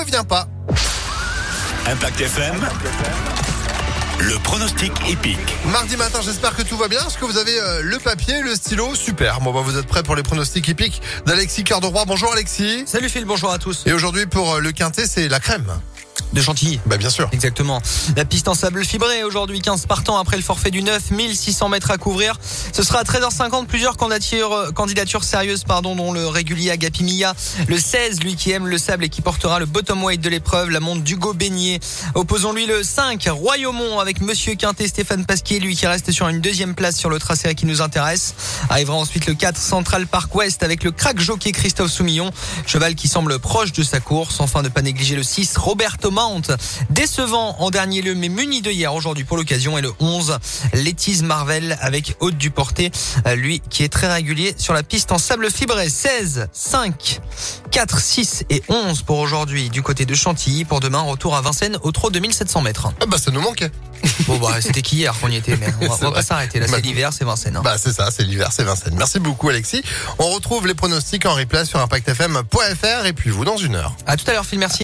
ne vient pas. Impact FM. Le pronostic épique. Mardi matin, j'espère que tout va bien. Est-ce que vous avez euh, le papier, le stylo? Super. Bon, bah, vous êtes prêts pour les pronostics épiques d'Alexis Cœur de Roi. Bonjour Alexis. Salut Phil, bonjour à tous. Et aujourd'hui, pour euh, le quintet, c'est la crème. De Chantilly. Bah, bien sûr. Exactement. La piste en sable fibré aujourd'hui 15 partants après le forfait du 9, 1600 mètres à couvrir. Ce sera à 13h50 plusieurs candidatures, euh, candidatures sérieuses pardon dont le régulier Agapi Mia, le 16 lui qui aime le sable et qui portera le bottom weight de l'épreuve, la montre d'Hugo Beignet. Opposons-lui le 5 Royaumont avec monsieur Quintet Stéphane Pasquier lui qui reste sur une deuxième place sur le tracé qui nous intéresse. Arrivera ensuite le 4 Central Park West avec le crack jockey Christophe Soumillon, cheval qui semble proche de sa course. Enfin ne pas négliger le 6 Roberto Mount, décevant en dernier lieu mais muni de hier aujourd'hui pour l'occasion et le 11 Lettice Marvel avec Haute du Porté, lui qui est très régulier sur la piste en sable fibré 16, 5, 4, 6 et 11 pour aujourd'hui du côté de Chantilly pour demain retour à Vincennes au trot 2700 mètres. Ah, bah, ça nous manquait. Bon bah c'était qu'hier qu'on y était mais on va, on va pas s'arrêter là Bah, c'est l'hiver c'est Vincennes. hein. Bah, c'est ça, c'est l'hiver, c'est Vincennes. Merci beaucoup, Alexis. On retrouve les pronostics en replay sur impactfm.fr et puis vous dans une heure. À tout à l'heure Phil merci.